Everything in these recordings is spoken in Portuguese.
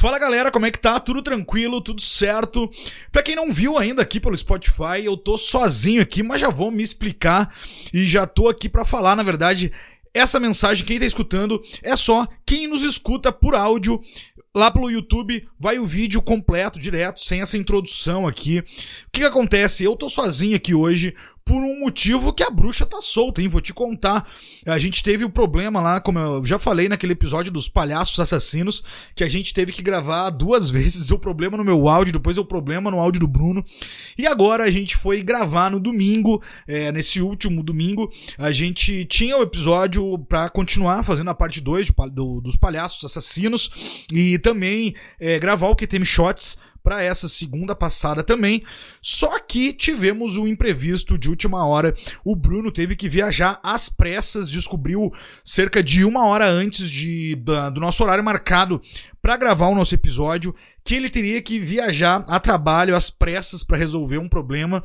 Fala galera, como é que tá? Tudo tranquilo, tudo certo? Pra quem não viu ainda aqui pelo Spotify, eu tô sozinho aqui, mas já vou me explicar e já tô aqui pra falar, na verdade, essa mensagem, quem tá escutando, é só quem nos escuta por áudio. Lá pelo YouTube vai o vídeo completo, direto, sem essa introdução aqui. O que, que acontece? Eu tô sozinho aqui hoje por um motivo que a bruxa tá solta, hein? Vou te contar. A gente teve o um problema lá, como eu já falei naquele episódio dos palhaços assassinos, que a gente teve que gravar duas vezes. Deu problema no meu áudio, depois deu problema no áudio do Bruno. E agora a gente foi gravar no domingo, é, nesse último domingo. A gente tinha o episódio para continuar fazendo a parte 2 do, dos palhaços assassinos e também é, gravar o QTM Shots para essa segunda passada também. Só que tivemos um imprevisto de última hora. O Bruno teve que viajar às pressas, descobriu cerca de uma hora antes de, do nosso horário marcado para gravar o nosso episódio que ele teria que viajar a trabalho às pressas para resolver um problema.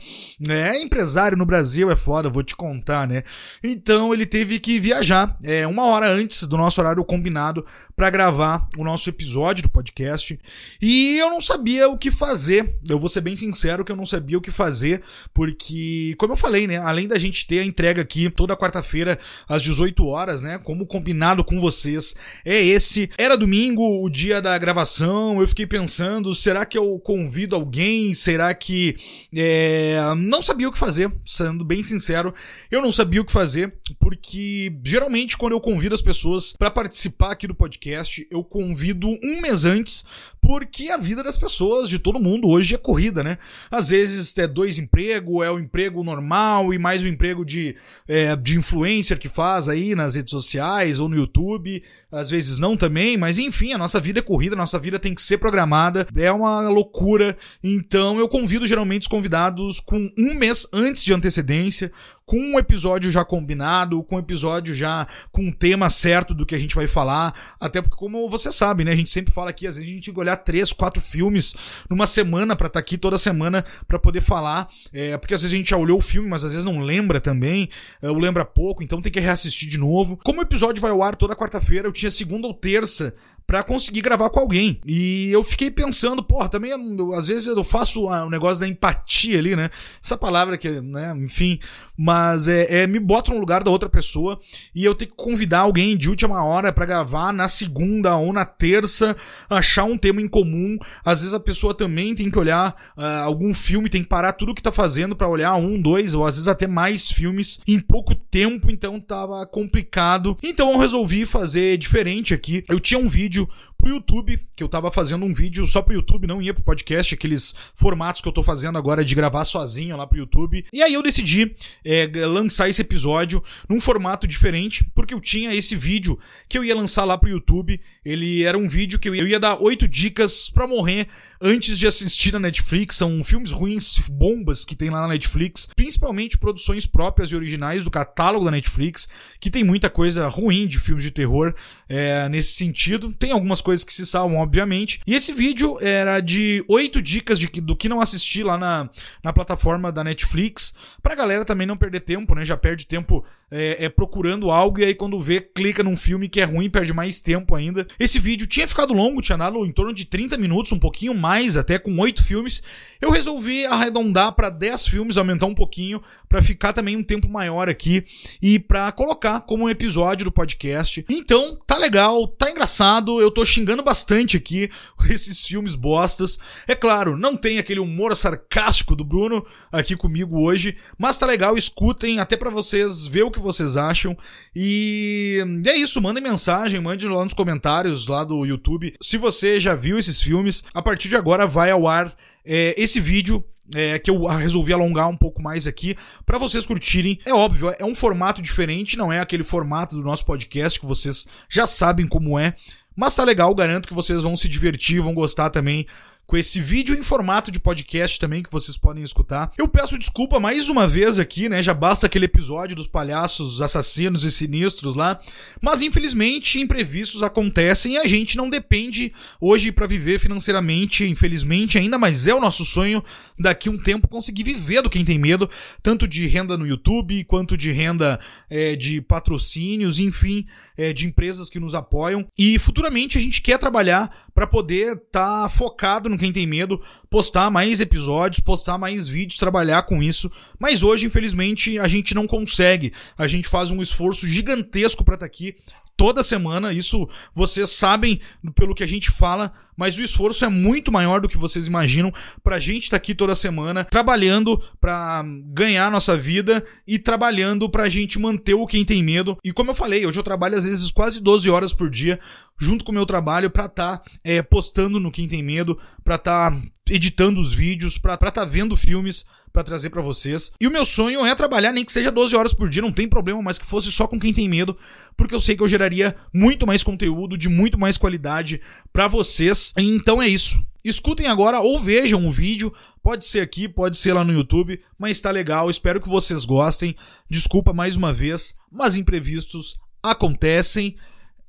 É, empresário no Brasil é foda, vou te contar, né? Então ele teve que viajar é, uma hora antes do nosso horário combinado para gravar o nosso episódio do podcast. E eu não sabia o que fazer. Eu vou ser bem sincero que eu não sabia o que fazer, porque, como eu falei, né? Além da gente ter a entrega aqui toda quarta-feira às 18 horas, né? Como combinado com vocês, é esse. Era domingo, o dia da gravação, eu fiquei pensando pensando, será que eu convido alguém? Será que. É... Não sabia o que fazer, sendo bem sincero. Eu não sabia o que fazer, porque geralmente quando eu convido as pessoas para participar aqui do podcast, eu convido um mês antes, porque a vida das pessoas, de todo mundo, hoje é corrida, né? Às vezes é dois empregos, é o emprego normal e mais o emprego de, é, de influencer que faz aí nas redes sociais ou no YouTube. Às vezes não também, mas enfim, a nossa vida é corrida, nossa vida tem que ser programada é uma loucura. Então eu convido geralmente os convidados com um mês antes de antecedência, com um episódio já combinado, com um episódio já com um tema certo do que a gente vai falar. Até porque, como você sabe, né? A gente sempre fala aqui, às vezes a gente tem que olhar três, quatro filmes numa semana para estar tá aqui toda semana para poder falar. É, porque às vezes a gente já olhou o filme, mas às vezes não lembra também, é, ou lembra pouco, então tem que reassistir de novo. Como o episódio vai ao ar toda quarta-feira, eu tinha segunda ou terça para conseguir gravar com alguém. E eu fiquei pensando, porra, também eu, às vezes eu faço o um negócio da empatia ali, né? Essa palavra que, né, enfim, mas é, é, me bota no lugar da outra pessoa e eu tenho que convidar alguém de última hora para gravar na segunda ou na terça, achar um tema em comum. Às vezes a pessoa também tem que olhar uh, algum filme, tem que parar tudo que tá fazendo para olhar um, dois ou às vezes até mais filmes em pouco tempo, então tava complicado. Então eu resolvi fazer diferente aqui. Eu tinha um vídeo vídeo pro YouTube, que eu tava fazendo um vídeo só pro YouTube, não ia pro podcast, aqueles formatos que eu tô fazendo agora de gravar sozinho lá pro YouTube. E aí eu decidi é, lançar esse episódio num formato diferente, porque eu tinha esse vídeo que eu ia lançar lá pro YouTube. Ele era um vídeo que eu ia dar oito dicas para morrer antes de assistir na Netflix. São filmes ruins, bombas que tem lá na Netflix, principalmente produções próprias e originais do catálogo da Netflix, que tem muita coisa ruim de filmes de terror é, nesse sentido. Tem algumas coisas que se salvam, obviamente. E esse vídeo era de oito dicas de, do que não assistir lá na, na plataforma da Netflix, pra galera também não perder tempo, né? Já perde tempo é, é, procurando algo e aí quando vê, clica num filme que é ruim, perde mais tempo ainda. Esse vídeo tinha ficado longo, tinha dado em torno de 30 minutos, um pouquinho mais, até com oito filmes. Eu resolvi arredondar para 10 filmes, aumentar um pouquinho, para ficar também um tempo maior aqui e para colocar como um episódio do podcast. Então, tá legal, tá engraçado, eu tô xingando bastante aqui esses filmes bostas. É claro, não tem aquele humor sarcástico do Bruno aqui comigo hoje, mas tá legal, escutem até para vocês ver o que vocês acham. E é isso, mandem mensagem, mande lá nos comentários lá do YouTube. Se você já viu esses filmes, a partir de agora vai ao ar é, esse vídeo é, que eu resolvi alongar um pouco mais aqui para vocês curtirem. É óbvio, é um formato diferente, não é aquele formato do nosso podcast que vocês já sabem como é. Mas tá legal, garanto que vocês vão se divertir, vão gostar também com esse vídeo em formato de podcast também que vocês podem escutar. Eu peço desculpa mais uma vez aqui, né? Já basta aquele episódio dos palhaços assassinos e sinistros lá, mas infelizmente imprevistos acontecem e a gente não depende hoje para viver financeiramente, infelizmente, ainda mais é o nosso sonho daqui um tempo conseguir viver do quem tem medo, tanto de renda no YouTube quanto de renda é, de patrocínios, enfim, é, de empresas que nos apoiam. E futuramente a gente quer trabalhar para poder estar tá focado no quem tem medo, postar mais episódios, postar mais vídeos, trabalhar com isso. Mas hoje, infelizmente, a gente não consegue. A gente faz um esforço gigantesco para estar tá aqui toda semana. Isso vocês sabem pelo que a gente fala, mas o esforço é muito maior do que vocês imaginam pra gente estar tá aqui toda semana, trabalhando pra ganhar nossa vida e trabalhando pra gente manter o quem tem medo. E como eu falei, hoje eu trabalho às vezes quase 12 horas por dia, junto com o meu trabalho, pra tá, é, postando no Quem Tem Medo, pra tá editando os vídeos, pra estar tá vendo filmes para trazer para vocês. E o meu sonho é trabalhar nem que seja 12 horas por dia, não tem problema, mas que fosse só com quem tem medo, porque eu sei que eu geraria muito mais conteúdo de muito mais qualidade para vocês. Então é isso. Escutem agora ou vejam o vídeo, pode ser aqui, pode ser lá no YouTube, mas tá legal, espero que vocês gostem. Desculpa mais uma vez, mas imprevistos acontecem.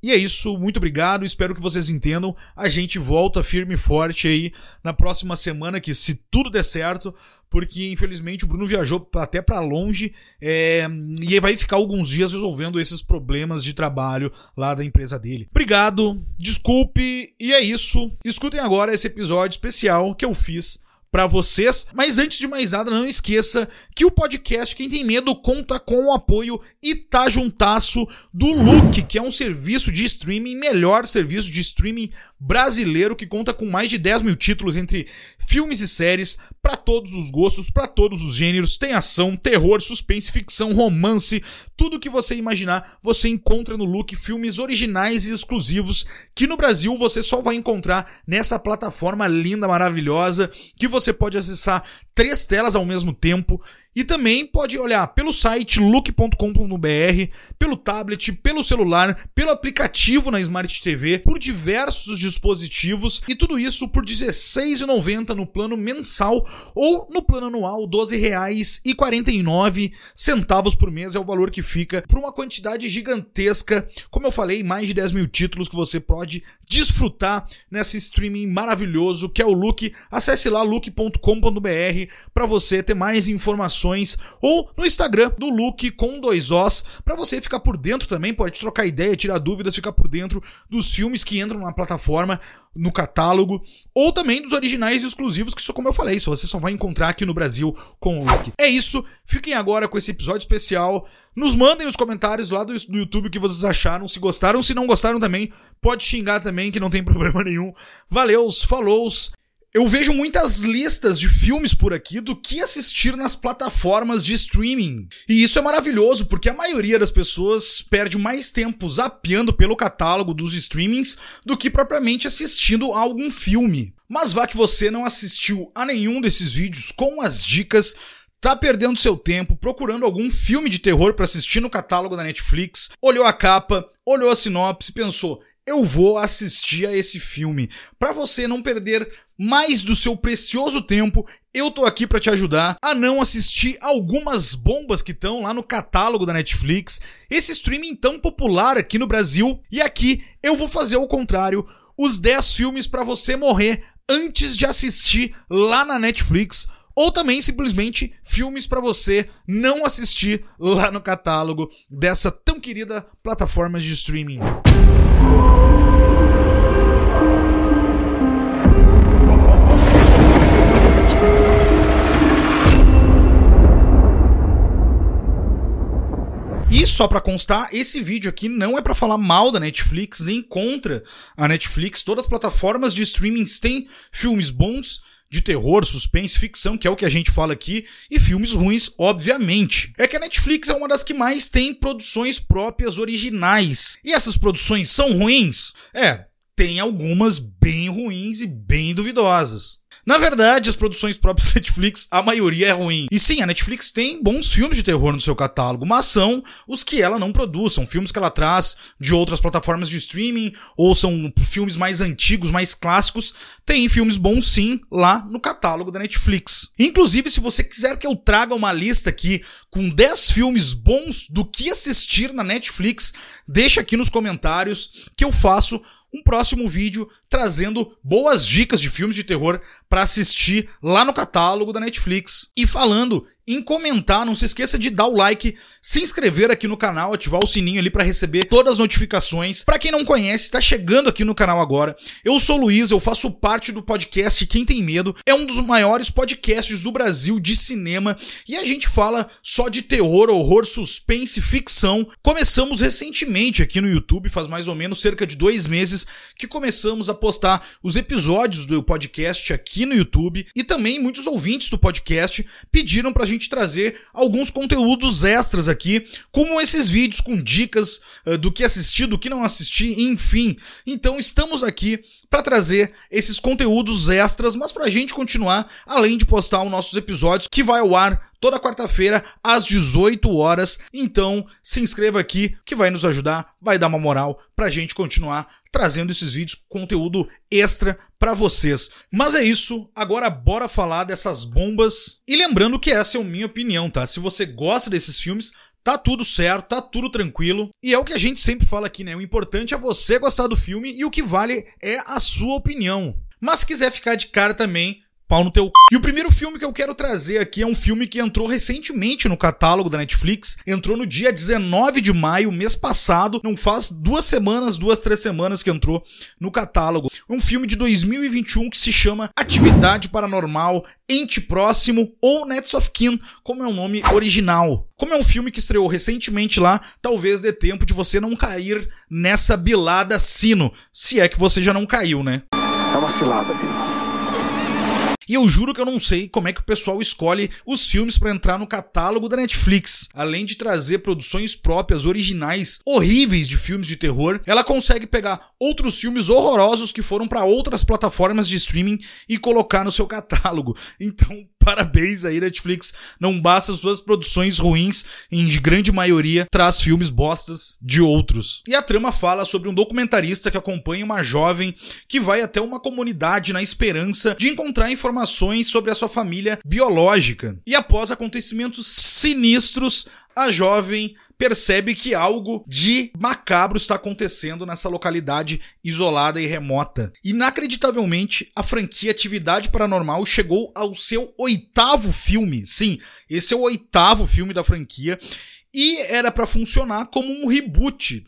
E é isso, muito obrigado, espero que vocês entendam. A gente volta firme e forte aí na próxima semana, que se tudo der certo, porque infelizmente o Bruno viajou até para longe é, e vai ficar alguns dias resolvendo esses problemas de trabalho lá da empresa dele. Obrigado, desculpe, e é isso. Escutem agora esse episódio especial que eu fiz para vocês. Mas antes de mais nada, não esqueça que o podcast Quem Tem Medo conta com o apoio e tá juntasso do Look, que é um serviço de streaming, melhor serviço de streaming brasileiro que conta com mais de 10 mil títulos entre filmes e séries para todos os gostos, para todos os gêneros. Tem ação, terror, suspense, ficção, romance, tudo que você imaginar você encontra no Look, filmes originais e exclusivos que no Brasil você só vai encontrar nessa plataforma linda, maravilhosa, que você pode acessar três telas ao mesmo tempo e também pode olhar pelo site look.com.br, pelo tablet, pelo celular, pelo aplicativo na Smart TV, por diversos dispositivos e tudo isso por R$16,90 no plano mensal ou no plano anual R$12,49 por mês é o valor que fica por uma quantidade gigantesca, como eu falei, mais de 10 mil títulos que você pode desfrutar nesse streaming maravilhoso que é o Look. Acesse lá look.com.br para você ter mais informações ou no Instagram do Luke com dois Os, para você ficar por dentro também, pode trocar ideia, tirar dúvidas, ficar por dentro dos filmes que entram na plataforma, no catálogo, ou também dos originais e exclusivos, que só como eu falei, só você só vai encontrar aqui no Brasil com o Luke. É isso, fiquem agora com esse episódio especial. Nos mandem nos comentários lá do, do YouTube o que vocês acharam, se gostaram, se não gostaram também, pode xingar também, que não tem problema nenhum. Valeus, falou eu vejo muitas listas de filmes por aqui do que assistir nas plataformas de streaming. E isso é maravilhoso, porque a maioria das pessoas perde mais tempo zapeando pelo catálogo dos streamings do que propriamente assistindo a algum filme. Mas vá que você não assistiu a nenhum desses vídeos com as dicas, tá perdendo seu tempo procurando algum filme de terror para assistir no catálogo da Netflix, olhou a capa, olhou a sinopse e pensou: eu vou assistir a esse filme. Para você não perder mais do seu precioso tempo, eu tô aqui para te ajudar a não assistir algumas bombas que estão lá no catálogo da Netflix, esse streaming tão popular aqui no Brasil. E aqui eu vou fazer o contrário, os 10 filmes para você morrer antes de assistir lá na Netflix ou também simplesmente filmes para você não assistir lá no catálogo dessa tão querida plataforma de streaming. Só para constar, esse vídeo aqui não é para falar mal da Netflix nem contra a Netflix. Todas as plataformas de streaming têm filmes bons de terror, suspense, ficção, que é o que a gente fala aqui, e filmes ruins, obviamente. É que a Netflix é uma das que mais tem produções próprias originais. E essas produções são ruins? É, tem algumas bem ruins e bem duvidosas. Na verdade, as produções próprias da Netflix, a maioria é ruim. E sim, a Netflix tem bons filmes de terror no seu catálogo, mas são os que ela não produz. São filmes que ela traz de outras plataformas de streaming, ou são filmes mais antigos, mais clássicos. Tem filmes bons sim lá no catálogo da Netflix. Inclusive, se você quiser que eu traga uma lista aqui com 10 filmes bons do que assistir na Netflix, deixa aqui nos comentários que eu faço um próximo vídeo trazendo boas dicas de filmes de terror para assistir lá no catálogo da Netflix e falando em comentar, não se esqueça de dar o like, se inscrever aqui no canal, ativar o sininho ali para receber todas as notificações. Para quem não conhece, está chegando aqui no canal agora. Eu sou o Luiz, eu faço parte do podcast Quem Tem Medo. É um dos maiores podcasts do Brasil de cinema e a gente fala só de terror, horror, suspense, ficção. Começamos recentemente aqui no YouTube, faz mais ou menos cerca de dois meses que começamos a postar os episódios do podcast aqui no YouTube e também muitos ouvintes do podcast pediram pra gente trazer alguns conteúdos extras aqui, como esses vídeos com dicas uh, do que assistir, do que não assistir, enfim. Então estamos aqui para trazer esses conteúdos extras, mas pra gente continuar, além de postar os nossos episódios que vai ao ar toda quarta-feira às 18 horas. Então, se inscreva aqui que vai nos ajudar, vai dar uma moral pra gente continuar trazendo esses vídeos, conteúdo extra para vocês. Mas é isso, agora bora falar dessas bombas. E lembrando que essa é a minha opinião, tá? Se você gosta desses filmes, Tá tudo certo, tá tudo tranquilo. E é o que a gente sempre fala aqui, né? O importante é você gostar do filme e o que vale é a sua opinião. Mas se quiser ficar de cara também, pau no teu. E o primeiro filme que eu quero trazer aqui é um filme que entrou recentemente no catálogo da Netflix. Entrou no dia 19 de maio, mês passado. Não faz duas semanas, duas, três semanas que entrou no catálogo. Um filme de 2021 que se chama Atividade Paranormal, Ente Próximo ou Nets of Kin, como é o nome original. Como é um filme que estreou recentemente lá, talvez dê tempo de você não cair nessa bilada sino. Se é que você já não caiu, né? É uma cilada. E eu juro que eu não sei como é que o pessoal escolhe os filmes para entrar no catálogo da Netflix. Além de trazer produções próprias, originais, horríveis de filmes de terror, ela consegue pegar outros filmes horrorosos que foram para outras plataformas de streaming e colocar no seu catálogo. Então, parabéns aí, Netflix. Não basta suas produções ruins, em grande maioria traz filmes bostas de outros. E a trama fala sobre um documentarista que acompanha uma jovem que vai até uma comunidade na esperança de encontrar informações sobre a sua família biológica. E após acontecimentos sinistros, a jovem percebe que algo de macabro está acontecendo nessa localidade isolada e remota. Inacreditavelmente, a franquia Atividade Paranormal chegou ao seu oitavo filme. Sim, esse é o oitavo filme da franquia. E era para funcionar como um reboot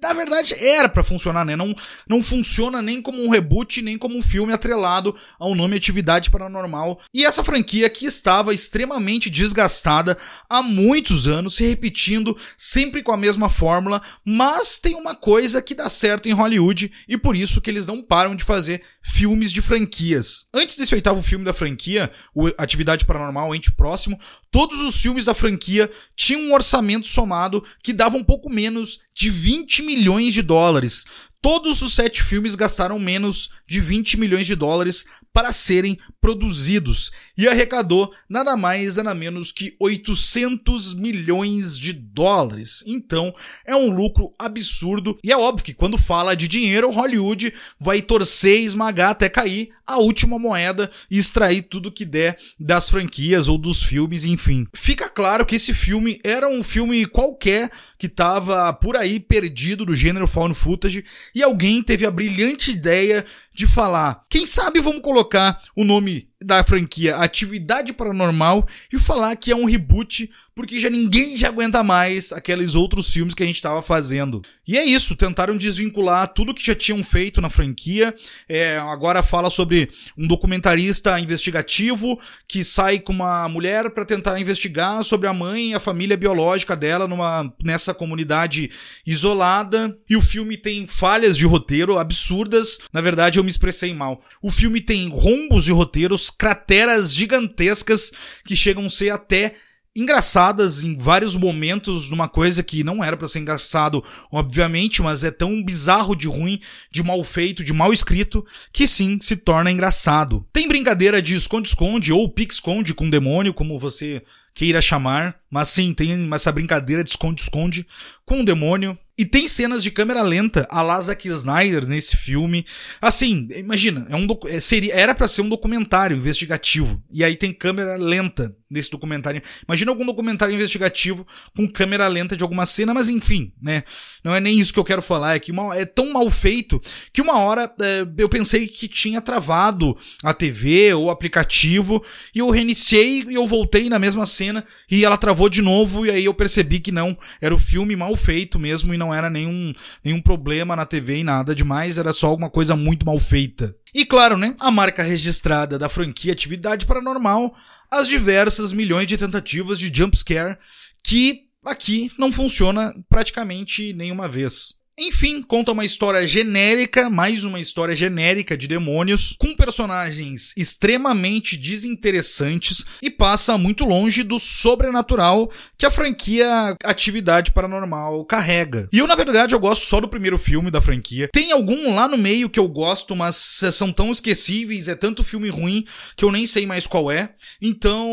na verdade era para funcionar, né? Não, não funciona nem como um reboot, nem como um filme atrelado ao nome Atividade Paranormal. E essa franquia que estava extremamente desgastada há muitos anos, se repetindo sempre com a mesma fórmula, mas tem uma coisa que dá certo em Hollywood e por isso que eles não param de fazer filmes de franquias. Antes desse oitavo filme da franquia, o Atividade Paranormal Ente Próximo, todos os filmes da franquia tinham um orçamento somado que dava um pouco menos de 20 milhões de dólares. Todos os sete filmes gastaram menos de 20 milhões de dólares para serem produzidos e arrecadou nada mais nada menos que 800 milhões de dólares. Então é um lucro absurdo e é óbvio que quando fala de dinheiro, Hollywood vai torcer esmagar até cair a última moeda e extrair tudo que der das franquias ou dos filmes, enfim. Fica claro que esse filme era um filme qualquer que estava por aí perdido do gênero found footage e alguém teve a brilhante ideia de falar, quem sabe vamos colocar o nome da franquia Atividade Paranormal e falar que é um reboot, porque já ninguém já aguenta mais aqueles outros filmes que a gente estava fazendo. E é isso, tentaram desvincular tudo que já tinham feito na franquia. É, agora fala sobre um documentarista investigativo que sai com uma mulher para tentar investigar sobre a mãe e a família biológica dela numa, nessa comunidade isolada. E o filme tem falhas de roteiro absurdas. Na verdade, eu me expressei mal. O filme tem rombos de roteiros, crateras gigantescas que chegam a ser até engraçadas em vários momentos numa coisa que não era para ser engraçado, obviamente, mas é tão bizarro de ruim, de mal feito, de mal escrito, que sim, se torna engraçado. Tem brincadeira de esconde-esconde ou pique-esconde com demônio, como você queira chamar, mas sim, tem essa brincadeira de esconde-esconde com o demônio. E tem cenas de câmera lenta, a la Zack Snyder nesse filme. Assim, imagina, é um é, seria, era para ser um documentário investigativo. E aí tem câmera lenta nesse documentário. Imagina algum documentário investigativo com câmera lenta de alguma cena, mas enfim, né? Não é nem isso que eu quero falar, é que uma, é tão mal feito que uma hora é, eu pensei que tinha travado a TV ou o aplicativo e eu reiniciei e eu voltei na mesma cena e ela travou de novo e aí eu percebi que não, era o filme mal feito mesmo e não era nenhum, nenhum problema na TV e nada demais, era só alguma coisa muito mal feita. E claro, né, a marca registrada da franquia Atividade Paranormal as diversas milhões de tentativas de jumpscare que aqui não funciona praticamente nenhuma vez. Enfim, conta uma história genérica, mais uma história genérica de demônios, com personagens extremamente desinteressantes e passa muito longe do sobrenatural que a franquia Atividade Paranormal carrega. E eu, na verdade, eu gosto só do primeiro filme da franquia. Tem algum lá no meio que eu gosto, mas são tão esquecíveis, é tanto filme ruim que eu nem sei mais qual é. Então,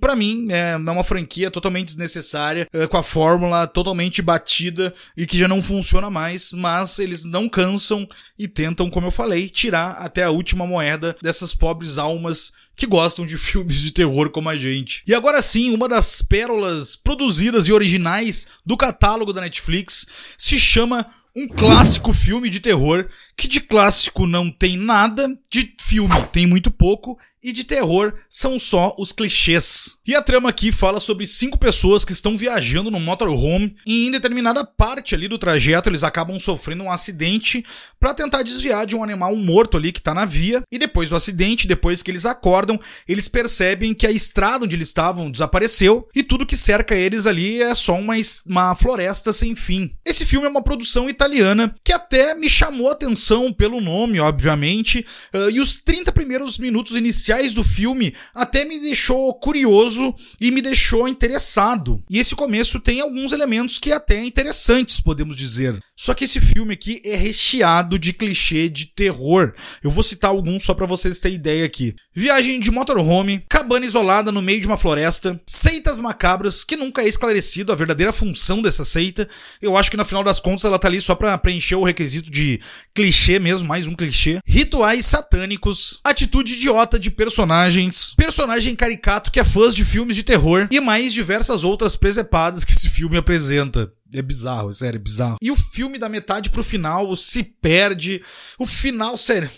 para mim, é uma franquia totalmente desnecessária, é, com a fórmula totalmente batida e que já não funciona mais mais, mas eles não cansam e tentam, como eu falei, tirar até a última moeda dessas pobres almas que gostam de filmes de terror como a gente. E agora sim, uma das pérolas produzidas e originais do catálogo da Netflix se chama um clássico filme de terror que de clássico não tem nada, de filme tem muito pouco e de terror são só os clichês. E a trama aqui fala sobre cinco pessoas que estão viajando no motorhome e em determinada parte ali do trajeto eles acabam sofrendo um acidente para tentar desviar de um animal morto ali que tá na via. E depois do acidente, depois que eles acordam, eles percebem que a estrada onde eles estavam desapareceu e tudo que cerca eles ali é só uma, uma floresta sem fim. Esse filme é uma produção italiana que até me chamou a atenção pelo nome, obviamente, e os 30 primeiros minutos iniciais iniciais do filme até me deixou curioso e me deixou interessado. E esse começo tem alguns elementos que até interessantes, podemos dizer. Só que esse filme aqui é recheado de clichê de terror. Eu vou citar alguns só para vocês terem ideia aqui. Viagem de motorhome, cabana isolada no meio de uma floresta, seitas macabras que nunca é esclarecido a verdadeira função dessa seita. Eu acho que no final das contas ela tá ali só para preencher o requisito de clichê mesmo, mais um clichê. Rituais satânicos, atitude idiota de personagens, personagem caricato que é fã de filmes de terror e mais diversas outras presepadas que esse filme apresenta. É bizarro, sério, é bizarro. E o filme da metade pro final se perde. O final, sério.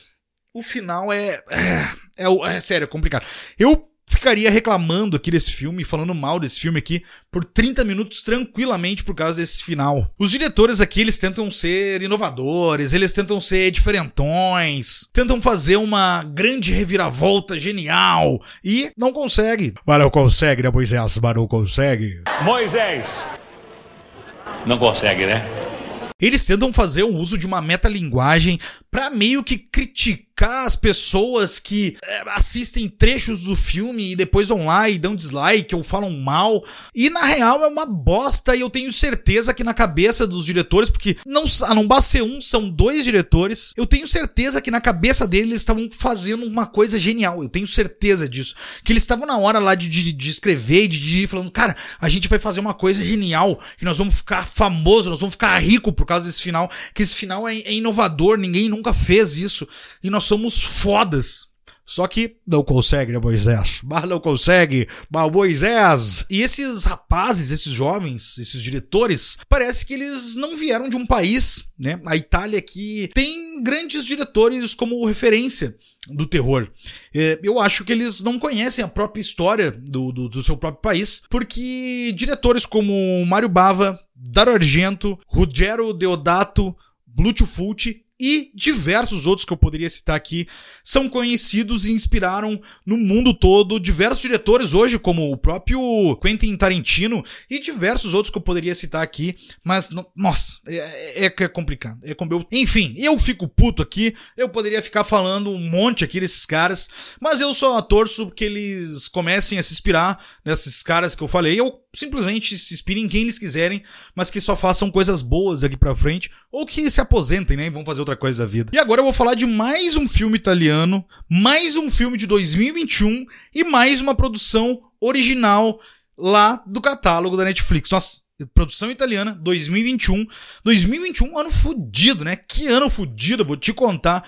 O final é. É, é, é sério, é complicado. Eu ficaria reclamando aqui desse filme, falando mal desse filme aqui, por 30 minutos tranquilamente por causa desse final. Os diretores aqui, eles tentam ser inovadores, eles tentam ser diferentões, tentam fazer uma grande reviravolta genial e não consegue. Mas não consegue, né, Moisés? Mas não consegue. Moisés! Não consegue, né? Eles tentam fazer o uso de uma metalinguagem para meio que criticar as pessoas que é, assistem trechos do filme e depois vão lá e dão dislike ou falam mal. E na real é uma bosta e eu tenho certeza que na cabeça dos diretores, porque não, a não basta ser um, são dois diretores, eu tenho certeza que na cabeça deles eles estavam fazendo uma coisa genial. Eu tenho certeza disso. Que eles estavam na hora lá de, de, de escrever, de, de ir falando, cara, a gente vai fazer uma coisa genial, que nós vamos ficar famoso, nós vamos ficar rico por causa desse final, que esse final é, é inovador, ninguém nunca fez isso. E nós somos fodas. Só que não consegue, né, Moisés? Mas não consegue, mas Moisés! E esses rapazes, esses jovens, esses diretores, parece que eles não vieram de um país, né? A Itália que tem grandes diretores como referência do terror. É, eu acho que eles não conhecem a própria história do, do, do seu próprio país, porque diretores como Mário Bava, Dario Argento, Ruggero Deodato, Fulci e diversos outros que eu poderia citar aqui são conhecidos e inspiraram no mundo todo diversos diretores hoje, como o próprio Quentin Tarantino e diversos outros que eu poderia citar aqui, mas nossa, é, é, é complicado. É como eu, enfim, eu fico puto aqui, eu poderia ficar falando um monte aqui desses caras, mas eu só torço que eles comecem a se inspirar nesses caras que eu falei. Eu simplesmente se inspirem em quem eles quiserem, mas que só façam coisas boas daqui pra frente, ou que se aposentem, né, e vão fazer outra coisa da vida. E agora eu vou falar de mais um filme italiano, mais um filme de 2021 e mais uma produção original lá do catálogo da Netflix. Nossa, produção italiana, 2021. 2021, ano fudido, né? Que ano fudido, vou te contar.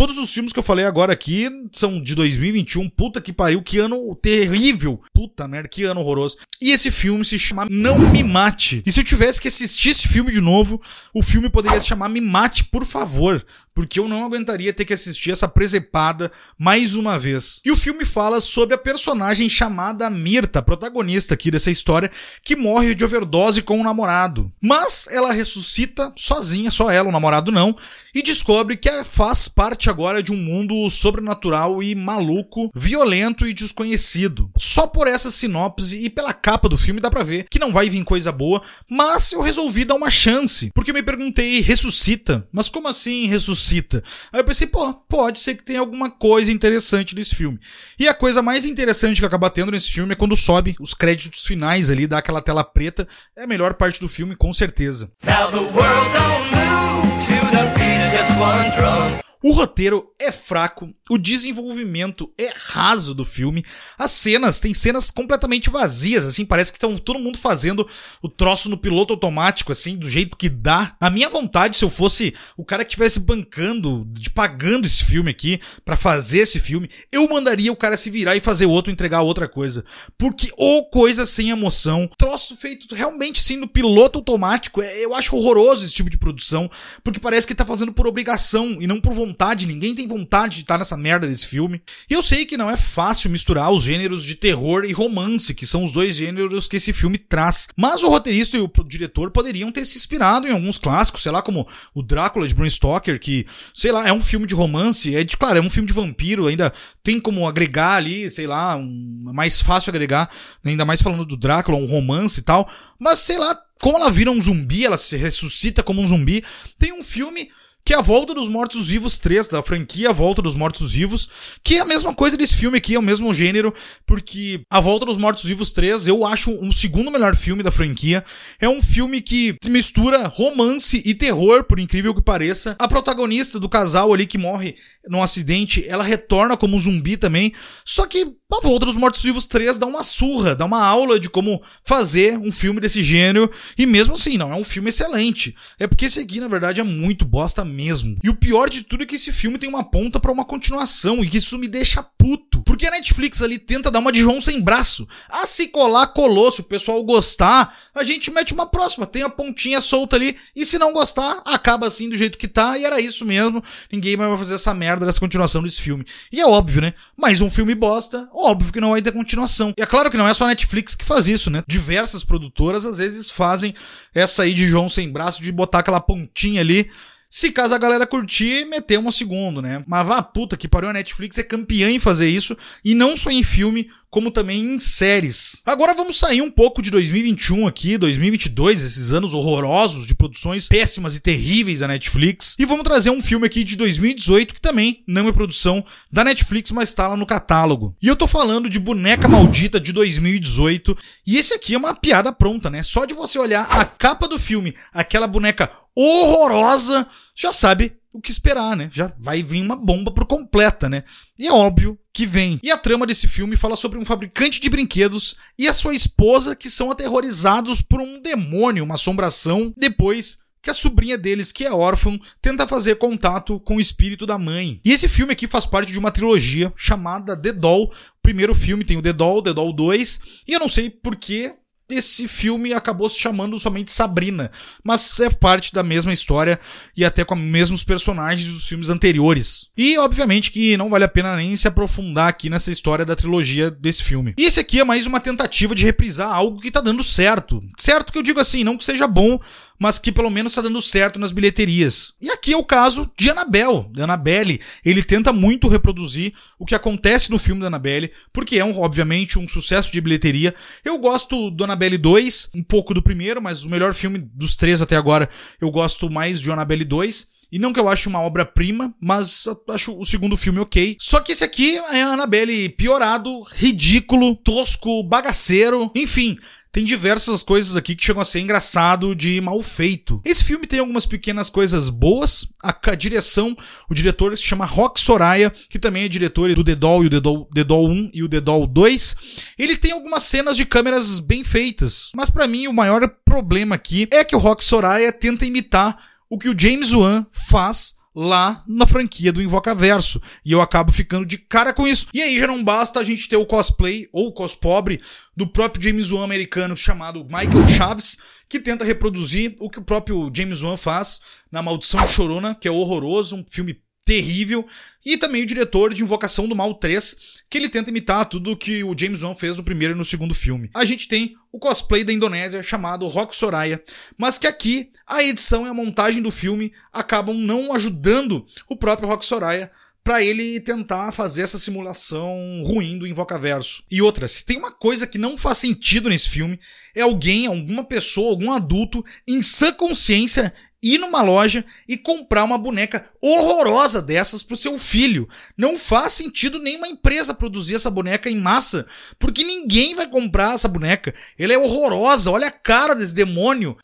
Todos os filmes que eu falei agora aqui são de 2021. Puta que pariu, que ano terrível. Puta merda, que ano horroroso. E esse filme se chama Não Me Mate. E se eu tivesse que assistir esse filme de novo, o filme poderia se chamar Me Mate, por favor porque eu não aguentaria ter que assistir essa presepada mais uma vez. E o filme fala sobre a personagem chamada Mirta, protagonista aqui dessa história, que morre de overdose com o um namorado. Mas ela ressuscita sozinha, só ela, o namorado não, e descobre que faz parte agora de um mundo sobrenatural e maluco, violento e desconhecido. Só por essa sinopse e pela capa do filme dá pra ver que não vai vir coisa boa, mas eu resolvi dar uma chance, porque eu me perguntei, ressuscita? Mas como assim ressuscita? Cita. Aí eu pensei, pô, pode ser que tenha alguma coisa interessante nesse filme. E a coisa mais interessante que acaba tendo nesse filme é quando sobe os créditos finais ali, dá aquela tela preta. É a melhor parte do filme, com certeza. Now the world don't move to the beat of just one drum. O roteiro é fraco, o desenvolvimento é raso do filme, as cenas, tem cenas completamente vazias, assim, parece que estão todo mundo fazendo o troço no piloto automático, assim, do jeito que dá. A minha vontade, se eu fosse o cara que estivesse bancando, de, pagando esse filme aqui, para fazer esse filme, eu mandaria o cara se virar e fazer outro, entregar outra coisa. Porque, ou coisa sem emoção, troço feito realmente, assim, no piloto automático, é, eu acho horroroso esse tipo de produção, porque parece que tá fazendo por obrigação e não por vontade vontade, ninguém tem vontade de estar nessa merda desse filme. E eu sei que não é fácil misturar os gêneros de terror e romance, que são os dois gêneros que esse filme traz. Mas o roteirista e o diretor poderiam ter se inspirado em alguns clássicos, sei lá, como o Drácula de Bram Stoker, que, sei lá, é um filme de romance, é de, claro, é um filme de vampiro, ainda tem como agregar ali, sei lá, um, é mais fácil agregar, ainda mais falando do Drácula, um romance e tal. Mas, sei lá, como ela vira um zumbi, ela se ressuscita como um zumbi. Tem um filme que é a Volta dos Mortos-Vivos 3, da franquia Volta dos Mortos-Vivos, que é a mesma coisa desse filme aqui, é o mesmo gênero, porque A Volta dos Mortos-Vivos 3 eu acho um segundo melhor filme da franquia. É um filme que mistura romance e terror, por incrível que pareça. A protagonista do casal ali que morre num acidente, ela retorna como um zumbi também, só que a Volta dos Mortos-Vivos 3 dá uma surra, dá uma aula de como fazer um filme desse gênero, e mesmo assim, não é um filme excelente. É porque esse aqui, na verdade, é muito bosta mesmo. E o pior de tudo é que esse filme tem uma ponta para uma continuação e que isso me deixa puto. Porque a Netflix ali tenta dar uma de João sem braço. Ah, se colar, colou. Se o pessoal gostar, a gente mete uma próxima. Tem a pontinha solta ali. E se não gostar, acaba assim do jeito que tá. E era isso mesmo. Ninguém vai fazer essa merda dessa continuação desse filme. E é óbvio, né? Mais um filme bosta, óbvio que não vai ter continuação. E é claro que não é só a Netflix que faz isso, né? Diversas produtoras às vezes fazem essa aí de João sem braço de botar aquela pontinha ali se caso a galera curtir, meter um segundo, né? Mas vá puta que pariu, a Netflix é campeã em fazer isso, e não só em filme, como também em séries. Agora vamos sair um pouco de 2021 aqui, 2022, esses anos horrorosos de produções péssimas e terríveis da Netflix, e vamos trazer um filme aqui de 2018 que também não é produção da Netflix, mas está lá no catálogo. E eu tô falando de Boneca Maldita de 2018, e esse aqui é uma piada pronta, né? Só de você olhar a capa do filme, aquela boneca horrorosa, já sabe o que esperar, né? Já vai vir uma bomba por completa, né? E é óbvio que vem. E a trama desse filme fala sobre um fabricante de brinquedos e a sua esposa que são aterrorizados por um demônio, uma assombração, depois que a sobrinha deles, que é órfã, tenta fazer contato com o espírito da mãe. E esse filme aqui faz parte de uma trilogia chamada The Doll. O primeiro filme tem o The Doll, The Doll 2, e eu não sei por que esse filme acabou se chamando somente Sabrina, mas é parte da mesma história e até com os mesmos personagens dos filmes anteriores. E obviamente que não vale a pena nem se aprofundar aqui nessa história da trilogia desse filme. E esse aqui é mais uma tentativa de reprisar algo que tá dando certo. Certo que eu digo assim, não que seja bom, mas que pelo menos está dando certo nas bilheterias. E aqui é o caso de Annabelle. De Annabelle, ele tenta muito reproduzir o que acontece no filme da Annabelle, porque é um, obviamente um sucesso de bilheteria. Eu gosto do Annabelle 2, um pouco do primeiro, mas o melhor filme dos três até agora, eu gosto mais de Annabelle 2. E não que eu ache uma obra-prima, mas acho o segundo filme ok. Só que esse aqui é a Annabelle piorado, ridículo, tosco, bagaceiro, enfim tem diversas coisas aqui que chegam a ser engraçado de mal feito. Esse filme tem algumas pequenas coisas boas. A, a direção, o diretor se chama Rock Soraya, que também é diretor do The Doll e o The Doll, The Doll 1 e o The Doll 2. Ele tem algumas cenas de câmeras bem feitas, mas para mim o maior problema aqui é que o Rock Soraya tenta imitar o que o James Wan faz lá na franquia do Invocaverso. E eu acabo ficando de cara com isso. E aí já não basta a gente ter o cosplay ou o cospobre do próprio James Wan americano chamado Michael Chaves, que tenta reproduzir o que o próprio James Wan faz na Maldição Chorona, que é horroroso, um filme terrível, e também o diretor de Invocação do Mal 3, que ele tenta imitar tudo que o James Wan fez no primeiro e no segundo filme. A gente tem o cosplay da Indonésia chamado Rock Soraya, mas que aqui a edição e a montagem do filme acabam não ajudando o próprio Rock Soraya para ele tentar fazer essa simulação ruim do Invocaverso. E outra, se tem uma coisa que não faz sentido nesse filme, é alguém, alguma pessoa, algum adulto, em sã consciência, ir numa loja e comprar uma boneca horrorosa dessas pro seu filho. Não faz sentido nenhuma empresa produzir essa boneca em massa, porque ninguém vai comprar essa boneca. Ela é horrorosa, olha a cara desse demônio.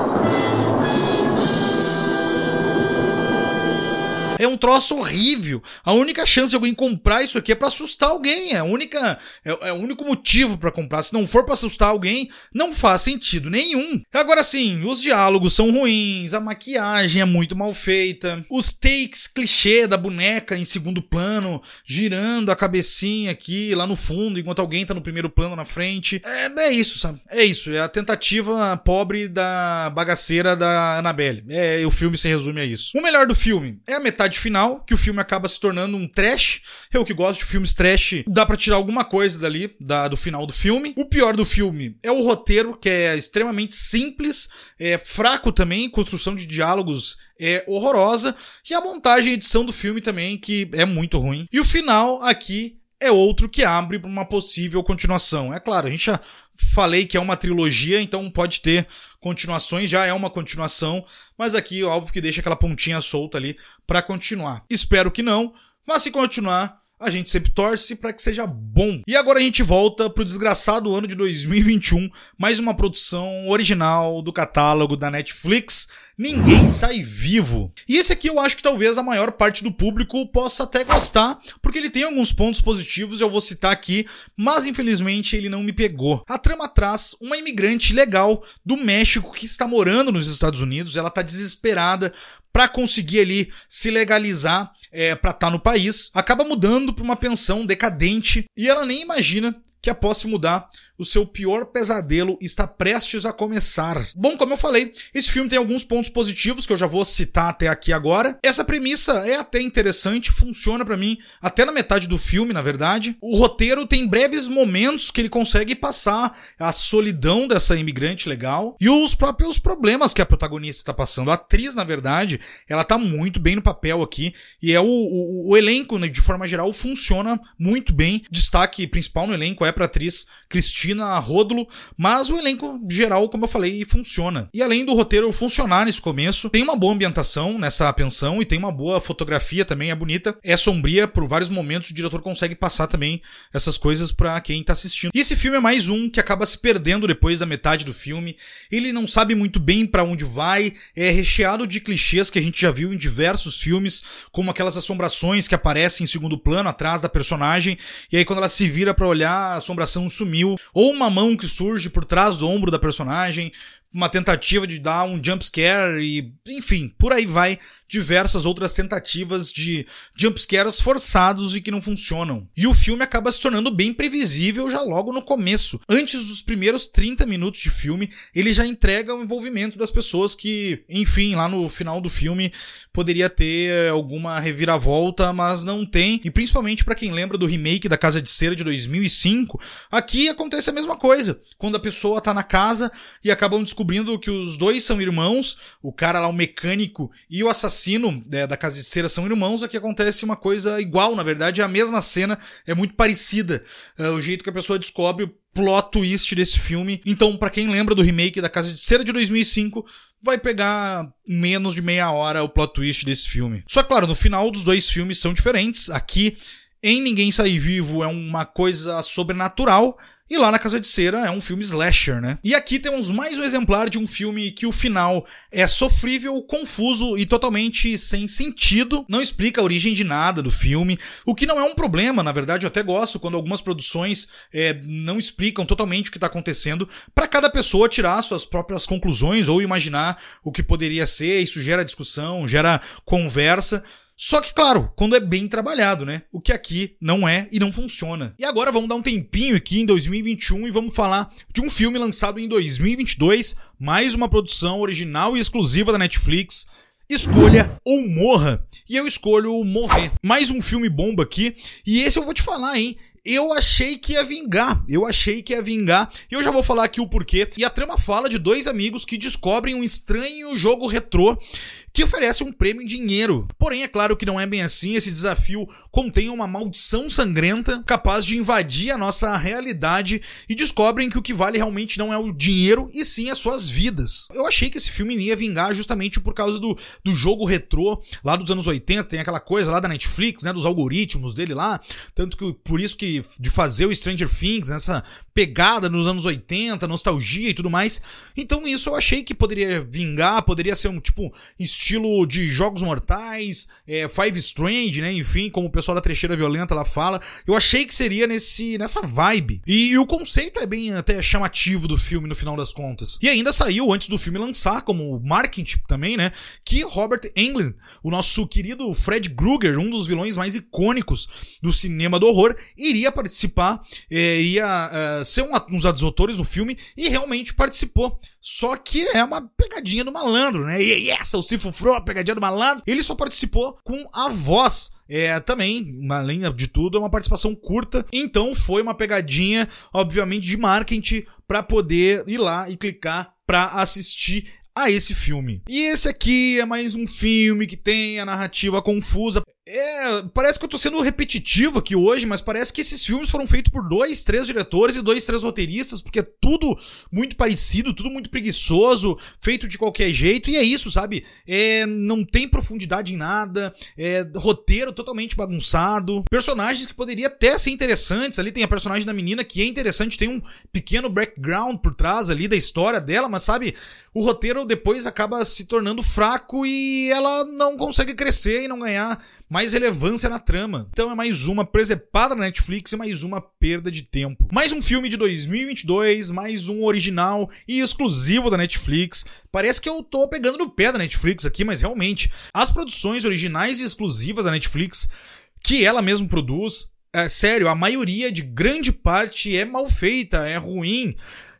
É um troço horrível. A única chance de alguém comprar isso aqui é para assustar alguém. É, a única, é, é o único motivo para comprar. Se não for para assustar alguém, não faz sentido nenhum. Agora sim, os diálogos são ruins, a maquiagem é muito mal feita, os takes clichê da boneca em segundo plano, girando a cabecinha aqui lá no fundo, enquanto alguém tá no primeiro plano na frente. É, é isso, sabe? É isso. É a tentativa pobre da bagaceira da Annabelle. É, o filme se resume a isso. O melhor do filme é a metade metade final, que o filme acaba se tornando um trash. Eu que gosto de filmes trash, dá para tirar alguma coisa dali, da, do final do filme. O pior do filme é o roteiro, que é extremamente simples, é fraco também, construção de diálogos é horrorosa, e a montagem e edição do filme também, que é muito ruim. E o final aqui é outro que abre para uma possível continuação. É claro, a gente já falei que é uma trilogia, então pode ter continuações, já é uma continuação, mas aqui óbvio que deixa aquela pontinha solta ali para continuar. Espero que não, mas se continuar, a gente sempre torce para que seja bom. E agora a gente volta pro desgraçado ano de 2021, mais uma produção original do catálogo da Netflix, Ninguém Sai Vivo. E esse aqui eu acho que talvez a maior parte do público possa até gostar, porque ele tem alguns pontos positivos, eu vou citar aqui, mas infelizmente ele não me pegou. A trama traz uma imigrante legal do México que está morando nos Estados Unidos, ela tá desesperada para conseguir ali se legalizar é, para estar tá no país, acaba mudando para uma pensão decadente e ela nem imagina que após se mudar, o seu pior pesadelo está prestes a começar. Bom, como eu falei, esse filme tem alguns pontos positivos que eu já vou citar até aqui agora. Essa premissa é até interessante, funciona para mim até na metade do filme, na verdade. O roteiro tem breves momentos que ele consegue passar a solidão dessa imigrante legal e os próprios problemas que a protagonista está passando. A atriz, na verdade, ela tá muito bem no papel aqui e é o, o, o elenco, né, de forma geral, funciona muito bem. Destaque principal no elenco é pra atriz Cristina Rodolo, mas o elenco geral, como eu falei, funciona. E além do roteiro funcionar nesse começo, tem uma boa ambientação nessa pensão e tem uma boa fotografia também, é bonita. É sombria, por vários momentos o diretor consegue passar também essas coisas para quem tá assistindo. E esse filme é mais um que acaba se perdendo depois da metade do filme. Ele não sabe muito bem para onde vai, é recheado de clichês que a gente já viu em diversos filmes, como aquelas assombrações que aparecem em segundo plano atrás da personagem, e aí quando ela se vira para olhar, assombração sumiu, ou uma mão que surge por trás do ombro da personagem, uma tentativa de dar um jump scare e, enfim, por aí vai diversas outras tentativas de jumpscares forçados e que não funcionam. E o filme acaba se tornando bem previsível já logo no começo. Antes dos primeiros 30 minutos de filme, ele já entrega o envolvimento das pessoas que, enfim, lá no final do filme poderia ter alguma reviravolta, mas não tem. E principalmente para quem lembra do remake da Casa de Cera de 2005, aqui acontece a mesma coisa. Quando a pessoa tá na casa e acabam descobrindo que os dois são irmãos, o cara lá, o mecânico e o assassino assassino é, da casa de cera são irmãos, aqui acontece uma coisa igual, na verdade, é a mesma cena, é muito parecida. É, o jeito que a pessoa descobre o plot twist desse filme. Então, para quem lembra do remake da Casa de Cera de 2005, vai pegar menos de meia hora o plot twist desse filme. Só claro, no final dos dois filmes são diferentes. Aqui Em Ninguém Sair Vivo é uma coisa sobrenatural. E lá na Casa de Cera é um filme slasher, né? E aqui temos mais um exemplar de um filme que o final é sofrível, confuso e totalmente sem sentido. Não explica a origem de nada do filme, o que não é um problema, na verdade eu até gosto quando algumas produções é, não explicam totalmente o que está acontecendo, para cada pessoa tirar suas próprias conclusões ou imaginar o que poderia ser, isso gera discussão, gera conversa. Só que, claro, quando é bem trabalhado, né? O que aqui não é e não funciona. E agora vamos dar um tempinho aqui em 2021 e vamos falar de um filme lançado em 2022, mais uma produção original e exclusiva da Netflix. Escolha ou morra. E eu escolho morrer. Mais um filme bomba aqui. E esse eu vou te falar, hein? eu achei que ia vingar. Eu achei que ia vingar. E eu já vou falar aqui o porquê. E a trama fala de dois amigos que descobrem um estranho jogo retrô que oferece um prêmio em dinheiro. Porém, é claro que não é bem assim. Esse desafio contém uma maldição sangrenta capaz de invadir a nossa realidade e descobrem que o que vale realmente não é o dinheiro e sim as suas vidas. Eu achei que esse filme ia vingar justamente por causa do, do jogo retrô lá dos anos 80. Tem aquela coisa lá da Netflix, né? Dos algoritmos dele lá. Tanto que por isso que de fazer o Stranger Things, essa pegada nos anos 80, nostalgia e tudo mais. Então isso eu achei que poderia vingar, poderia ser um tipo estilo de Jogos Mortais, é, Five Strange, né? Enfim, como o pessoal da trecheira violenta lá fala. Eu achei que seria nesse nessa vibe. E, e o conceito é bem até chamativo do filme no final das contas. E ainda saiu antes do filme lançar, como marketing também, né? Que Robert Englund, o nosso querido Fred Krueger, um dos vilões mais icônicos do cinema do horror, iria participar, é, iria é, ser um, um dos autores do filme e realmente participou. Só que é uma pegadinha do malandro, né? E essa, o Cifufro, a pegadinha do malandro. Ele só participou com a voz é, também, além de tudo, é uma participação curta. Então foi uma pegadinha, obviamente, de marketing para poder ir lá e clicar para assistir a esse filme. E esse aqui é mais um filme que tem a narrativa confusa. É, parece que eu tô sendo repetitivo aqui hoje, mas parece que esses filmes foram feitos por dois, três diretores e dois, três roteiristas, porque é tudo muito parecido, tudo muito preguiçoso, feito de qualquer jeito, e é isso, sabe? É, não tem profundidade em nada, é roteiro totalmente bagunçado, personagens que poderiam até ser interessantes, ali tem a personagem da menina que é interessante, tem um pequeno background por trás ali da história dela, mas sabe, o roteiro depois acaba se tornando fraco e ela não consegue crescer e não ganhar mais relevância na trama. Então é mais uma presepada na Netflix e mais uma perda de tempo. Mais um filme de 2022, mais um original e exclusivo da Netflix. Parece que eu tô pegando no pé da Netflix aqui, mas realmente, as produções originais e exclusivas da Netflix que ela mesma produz, é sério, a maioria de grande parte é mal feita, é ruim.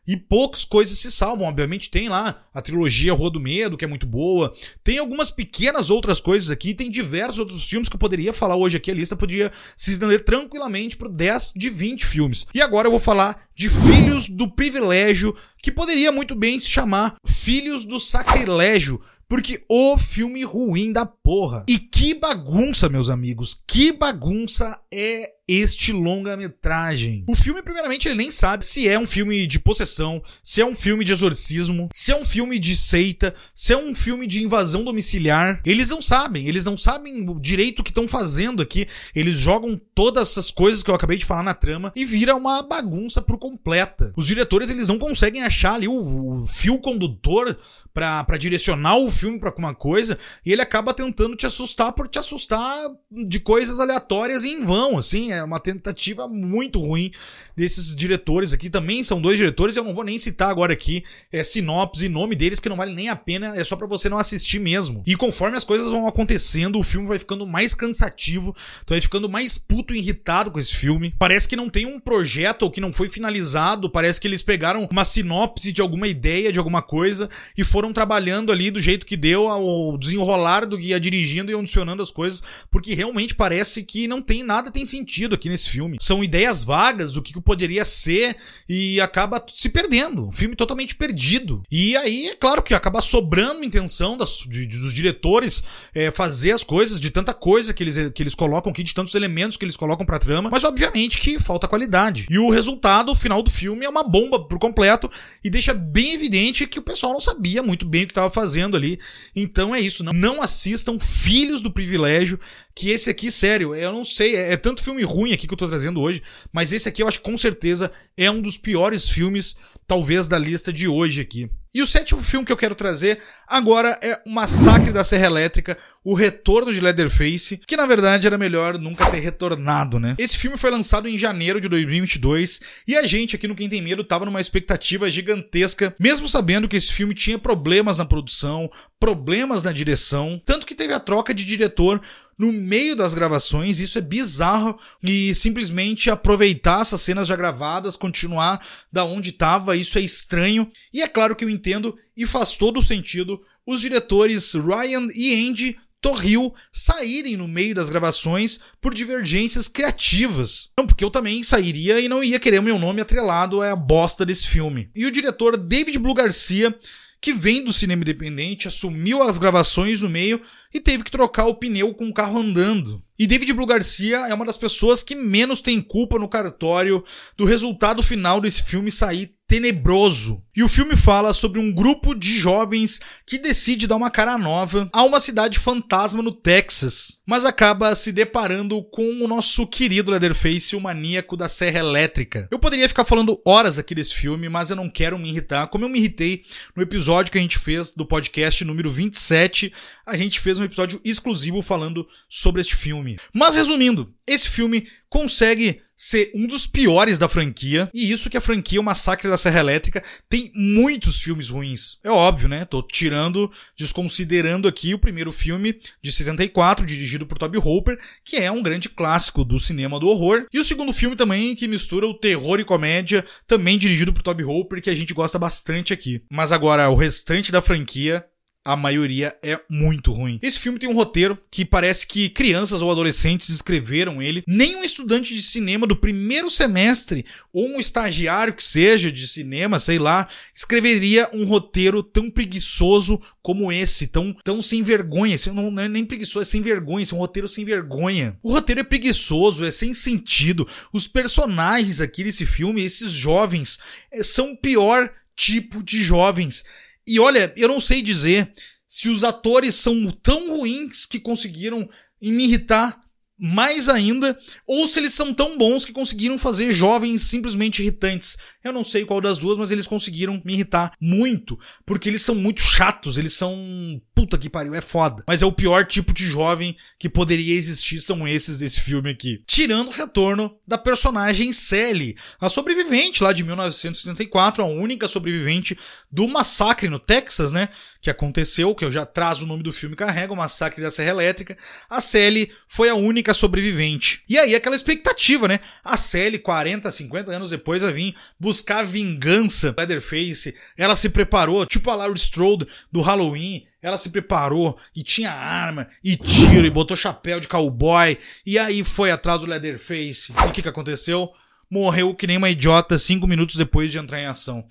E poucas coisas se salvam. Obviamente tem lá a trilogia Rua do Medo, que é muito boa. Tem algumas pequenas outras coisas aqui. Tem diversos outros filmes que eu poderia falar hoje aqui. A lista poderia se estender tranquilamente para 10 de 20 filmes. E agora eu vou falar de Filhos do Privilégio, que poderia muito bem se chamar Filhos do Sacrilégio. Porque o filme ruim da porra. E que bagunça, meus amigos. Que bagunça é este longa-metragem. O filme, primeiramente, ele nem sabe se é um filme de possessão, se é um filme de exorcismo, se é um filme de seita, se é um filme de invasão domiciliar. Eles não sabem, eles não sabem direito o que estão fazendo aqui. Eles jogam todas essas coisas que eu acabei de falar na trama e vira uma bagunça por completa. Os diretores, eles não conseguem achar ali o, o fio condutor para direcionar o filme para alguma coisa e ele acaba tentando te assustar por te assustar de coisas aleatórias e em vão, assim. É uma tentativa muito ruim desses diretores aqui. Também são dois diretores, eu não vou nem citar agora aqui é, sinopse e nome deles, que não vale nem a pena, é só para você não assistir mesmo. E conforme as coisas vão acontecendo, o filme vai ficando mais cansativo, tu vai ficando mais puto e irritado com esse filme. Parece que não tem um projeto ou que não foi finalizado, parece que eles pegaram uma sinopse de alguma ideia, de alguma coisa, e foram trabalhando ali do jeito que deu ao desenrolar do guia dirigindo e adicionando as coisas, porque realmente parece que não tem nada tem sentido sentido aqui nesse filme. São ideias vagas do que poderia ser e acaba se perdendo. Um filme totalmente perdido. E aí, é claro que acaba sobrando intenção das, de, dos diretores é, fazer as coisas, de tanta coisa que eles, que eles colocam aqui, de tantos elementos que eles colocam pra trama, mas obviamente que falta qualidade. E o resultado, o final do filme, é uma bomba por completo e deixa bem evidente que o pessoal não sabia muito bem o que estava fazendo ali. Então é isso, não, não assistam Filhos do Privilégio, que esse aqui, sério, eu não sei, é, é tanto filme ruim aqui que eu tô trazendo hoje, mas esse aqui eu acho que com certeza é um dos piores filmes, talvez, da lista de hoje aqui. E o sétimo filme que eu quero trazer agora é O Massacre da Serra Elétrica, o retorno de Leatherface, que na verdade era melhor nunca ter retornado, né? Esse filme foi lançado em janeiro de 2022 e a gente aqui no Quem Tem Medo tava numa expectativa gigantesca, mesmo sabendo que esse filme tinha problemas na produção, problemas na direção, tanto que teve a troca de diretor no meio das gravações, isso é bizarro e simplesmente aproveitar essas cenas já gravadas, continuar da onde estava, isso é estranho. E é claro que eu entendo e faz todo sentido os diretores Ryan e Andy Torril saírem no meio das gravações por divergências criativas. Não, porque eu também sairia e não ia querer meu nome atrelado à bosta desse filme. E o diretor David Blue Garcia que vem do cinema independente, assumiu as gravações no meio e teve que trocar o pneu com o carro andando. E David Blue Garcia é uma das pessoas que menos tem culpa no cartório do resultado final desse filme sair tenebroso. E o filme fala sobre um grupo de jovens que decide dar uma cara nova a uma cidade fantasma no Texas, mas acaba se deparando com o nosso querido Leatherface, o maníaco da Serra Elétrica. Eu poderia ficar falando horas aqui desse filme, mas eu não quero me irritar, como eu me irritei no episódio que a gente fez do podcast número 27, a gente fez um episódio exclusivo falando sobre este filme. Mas resumindo, esse filme consegue ser um dos piores da franquia, e isso que a franquia O Massacre da Serra Elétrica tem muitos filmes ruins. É óbvio, né? Tô tirando, desconsiderando aqui o primeiro filme de 74, dirigido por Toby Hooper, que é um grande clássico do cinema do horror, e o segundo filme também que mistura o terror e comédia, também dirigido por Toby Hooper, que a gente gosta bastante aqui. Mas agora o restante da franquia a maioria é muito ruim. Esse filme tem um roteiro que parece que crianças ou adolescentes escreveram ele. Nem um estudante de cinema do primeiro semestre, ou um estagiário que seja de cinema, sei lá, escreveria um roteiro tão preguiçoso como esse, tão, tão sem vergonha. Não, não é nem preguiçoso, é sem vergonha, é um roteiro sem vergonha. O roteiro é preguiçoso, é sem sentido. Os personagens aqui nesse filme, esses jovens, é, são o pior tipo de jovens. E olha, eu não sei dizer se os atores são tão ruins que conseguiram me irritar mais ainda, ou se eles são tão bons que conseguiram fazer jovens simplesmente irritantes. Eu não sei qual das duas, mas eles conseguiram me irritar muito, porque eles são muito chatos, eles são puta que pariu, é foda. Mas é o pior tipo de jovem que poderia existir, são esses desse filme aqui. Tirando o retorno da personagem Sally, a sobrevivente lá de 1974, a única sobrevivente do massacre no Texas, né? Que aconteceu, que eu já trazo o nome do filme, carrega o massacre da Serra Elétrica. A Sally foi a única sobrevivente. E aí aquela expectativa, né? A Sally, 40, 50 anos depois, vai vir buscar vingança. Leatherface, ela se preparou, tipo a Laurie Strode do Halloween ela se preparou e tinha arma e tiro e botou chapéu de cowboy e aí foi atrás do Leatherface. E o que, que aconteceu? Morreu que nem uma idiota cinco minutos depois de entrar em ação.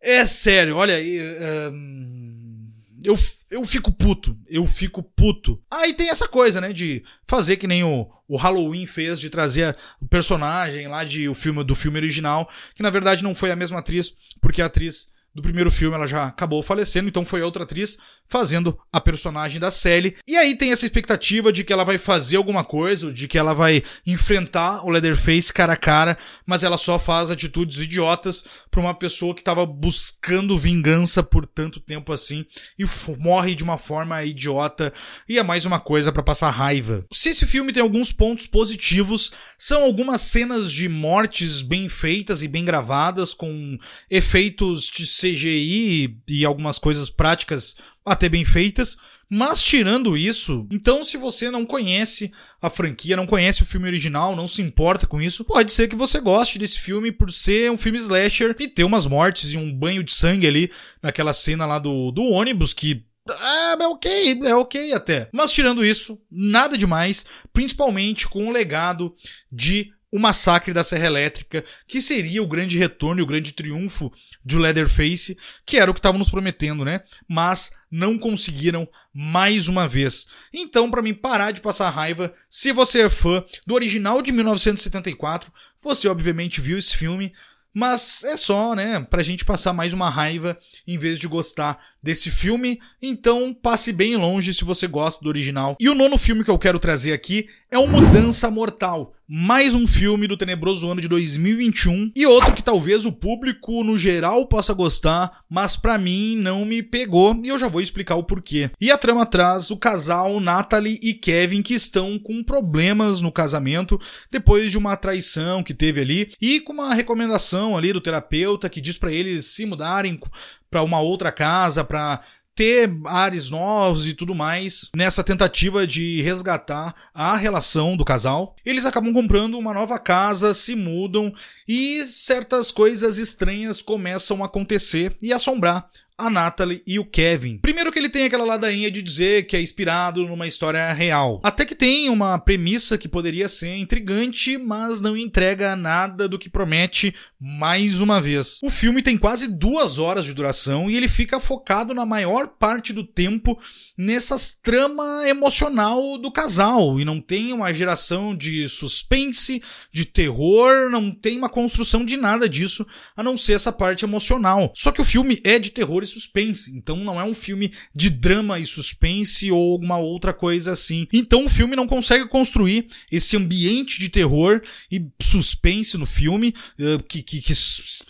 É sério, olha, eu, eu fico puto, eu fico puto. Aí tem essa coisa, né, de fazer que nem o, o Halloween fez, de trazer o personagem lá de o filme do filme original, que na verdade não foi a mesma atriz, porque a atriz do primeiro filme ela já acabou falecendo, então foi outra atriz fazendo a personagem da Sally. E aí tem essa expectativa de que ela vai fazer alguma coisa, de que ela vai enfrentar o Leatherface cara a cara, mas ela só faz atitudes idiotas para uma pessoa que estava buscando vingança por tanto tempo assim e morre de uma forma idiota e é mais uma coisa para passar raiva. Se esse filme tem alguns pontos positivos, são algumas cenas de mortes bem feitas e bem gravadas com efeitos de CGI e algumas coisas práticas até bem feitas. Mas tirando isso, então se você não conhece a franquia, não conhece o filme original, não se importa com isso, pode ser que você goste desse filme por ser um filme slasher e ter umas mortes e um banho de sangue ali naquela cena lá do, do ônibus que é, é ok, é ok até. Mas tirando isso, nada demais, principalmente com o legado de o massacre da Serra Elétrica, que seria o grande retorno e o grande triunfo de Leatherface, que era o que estavam nos prometendo, né? Mas não conseguiram mais uma vez. Então, para mim parar de passar raiva, se você é fã do original de 1974, você obviamente viu esse filme, Mas é só, né, pra gente passar mais uma raiva em vez de gostar desse filme. Então passe bem longe se você gosta do original. E o nono filme que eu quero trazer aqui é o Mudança Mortal. Mais um filme do tenebroso ano de 2021 e outro que talvez o público no geral possa gostar, mas para mim não me pegou e eu já vou explicar o porquê. E a trama traz o casal Natalie e Kevin que estão com problemas no casamento depois de uma traição que teve ali e com uma recomendação ali do terapeuta que diz para eles se mudarem para uma outra casa, para ter ares novos e tudo mais nessa tentativa de resgatar a relação do casal. Eles acabam comprando uma nova casa, se mudam e certas coisas estranhas começam a acontecer e assombrar a Natalie e o Kevin. Primeiro que ele tem aquela ladainha de dizer que é inspirado numa história real. Até que tem uma premissa que poderia ser intrigante, mas não entrega nada do que promete mais uma vez. O filme tem quase duas horas de duração e ele fica focado na maior parte do tempo nessas trama emocional do casal e não tem uma geração de suspense, de terror, não tem uma construção de nada disso, a não ser essa parte emocional. Só que o filme é de terror suspense. Então não é um filme de drama e suspense ou alguma outra coisa assim. Então o filme não consegue construir esse ambiente de terror e suspense no filme eh, que, que, que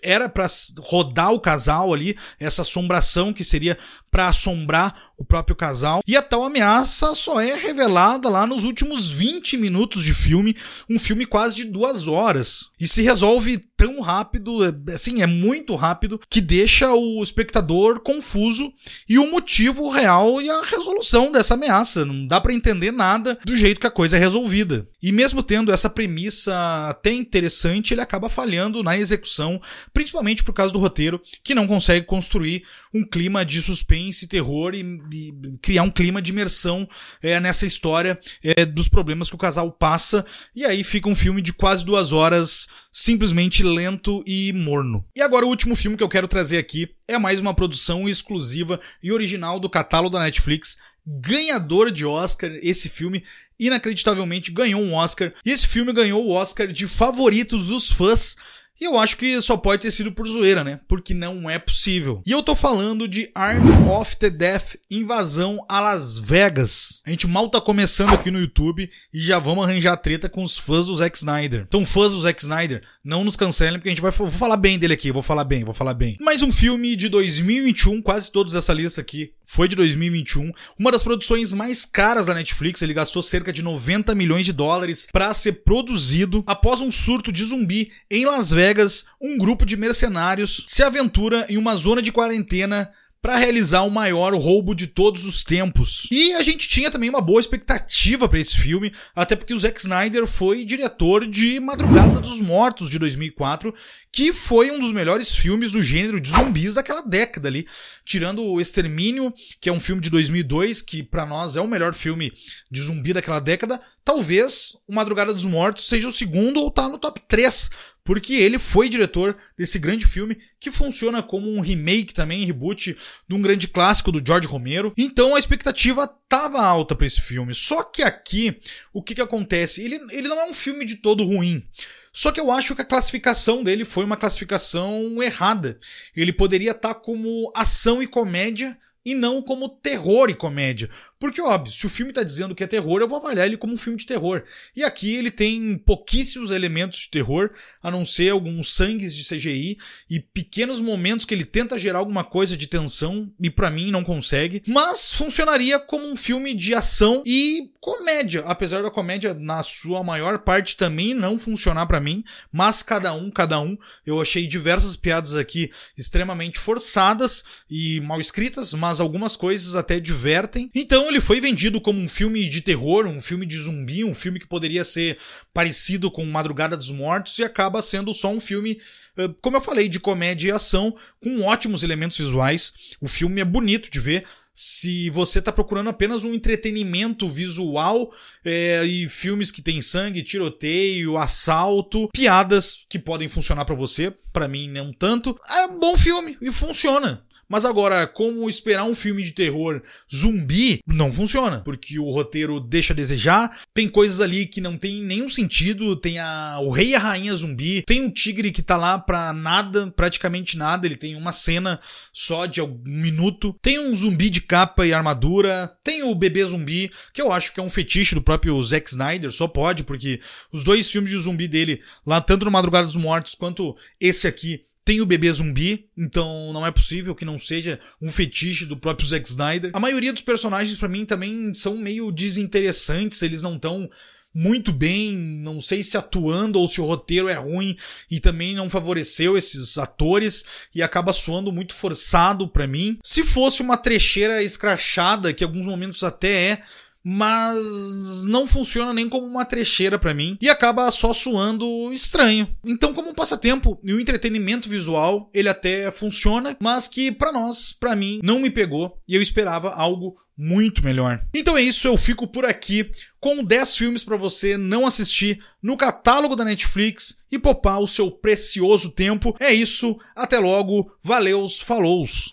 era para rodar o casal ali, essa assombração que seria para assombrar o próprio casal. E a tal ameaça só é revelada lá nos últimos 20 minutos de filme, um filme quase de duas horas. E se resolve tão rápido, é, assim, é muito rápido, que deixa o espectador confuso e o motivo real e a resolução dessa ameaça. Não dá para entender nada do jeito que a coisa é resolvida. E mesmo tendo essa premissa até interessante, ele acaba falhando na execução, principalmente por causa do roteiro, que não consegue construir um clima de suspense e terror e, e criar um clima de imersão é, nessa história é, dos problemas que o casal passa. E aí fica um filme de quase duas horas simplesmente lento e morno. E agora o último filme que eu quero trazer aqui é mais uma produção exclusiva e original do catálogo da Netflix, ganhador de Oscar. Esse filme inacreditavelmente ganhou um Oscar. E esse filme ganhou o Oscar de favoritos dos fãs e eu acho que só pode ter sido por zoeira, né? Porque não é possível. E eu tô falando de Army of the Death Invasão a Las Vegas. A gente mal tá começando aqui no YouTube e já vamos arranjar treta com os fãs do Zack Snyder. Então, fãs do Zack Snyder, não nos cancelem, porque a gente vai vou falar bem dele aqui, vou falar bem, vou falar bem. Mais um filme de 2021, quase todos dessa lista aqui foi de 2021, uma das produções mais caras da Netflix. Ele gastou cerca de 90 milhões de dólares para ser produzido. Após um surto de zumbi em Las Vegas, um grupo de mercenários se aventura em uma zona de quarentena para realizar o maior roubo de todos os tempos. E a gente tinha também uma boa expectativa para esse filme, até porque o Zack Snyder foi diretor de Madrugada dos Mortos de 2004, que foi um dos melhores filmes do gênero de zumbis daquela década ali, tirando o Extermínio, que é um filme de 2002, que para nós é o melhor filme de zumbi daquela década. Talvez o Madrugada dos Mortos seja o segundo ou tá no top 3 porque ele foi diretor desse grande filme que funciona como um remake também, reboot de um grande clássico do George Romero. Então a expectativa estava alta para esse filme. Só que aqui, o que, que acontece? Ele, ele não é um filme de todo ruim. Só que eu acho que a classificação dele foi uma classificação errada. Ele poderia estar tá como ação e comédia e não como terror e comédia. Porque, óbvio, se o filme tá dizendo que é terror, eu vou avaliar ele como um filme de terror. E aqui ele tem pouquíssimos elementos de terror, a não ser alguns sangues de CGI e pequenos momentos que ele tenta gerar alguma coisa de tensão e para mim não consegue. Mas funcionaria como um filme de ação e comédia, apesar da comédia na sua maior parte também não funcionar para mim, mas cada um, cada um, eu achei diversas piadas aqui extremamente forçadas e mal escritas, mas algumas coisas até divertem. Então ele foi vendido como um filme de terror, um filme de zumbi, um filme que poderia ser parecido com Madrugada dos Mortos e acaba sendo só um filme, eh, como eu falei, de comédia e ação, com ótimos elementos visuais. O filme é bonito de ver. Se você está procurando apenas um entretenimento visual é, e filmes que tem sangue, tiroteio, assalto, piadas que podem funcionar para você, para mim não tanto, é um bom filme e funciona Mas agora, como esperar um filme de terror zumbi, não funciona, porque o roteiro deixa a desejar, tem coisas ali que não tem nenhum sentido, tem a, o rei e a rainha zumbi, tem um tigre que tá lá pra nada, praticamente nada, ele tem uma cena só de algum minuto, tem um zumbi de capa e armadura, tem o bebê zumbi, que eu acho que é um fetiche do próprio Zack Snyder, só pode, porque os dois filmes de zumbi dele, lá tanto no Madrugada dos Mortos quanto esse aqui, tem o bebê zumbi, então não é possível que não seja um fetiche do próprio Zack Snyder. A maioria dos personagens para mim também são meio desinteressantes, eles não estão muito bem, não sei se atuando ou se o roteiro é ruim e também não favoreceu esses atores e acaba soando muito forçado para mim. Se fosse uma trecheira escrachada, que alguns momentos até é, mas não funciona nem como uma trecheira para mim e acaba só suando estranho. Então, como um passatempo e um entretenimento visual, ele até funciona, mas que para nós, para mim, não me pegou e eu esperava algo muito melhor. Então é isso, eu fico por aqui com 10 filmes para você não assistir no catálogo da Netflix e poupar o seu precioso tempo. É isso, até logo, valeus, falous.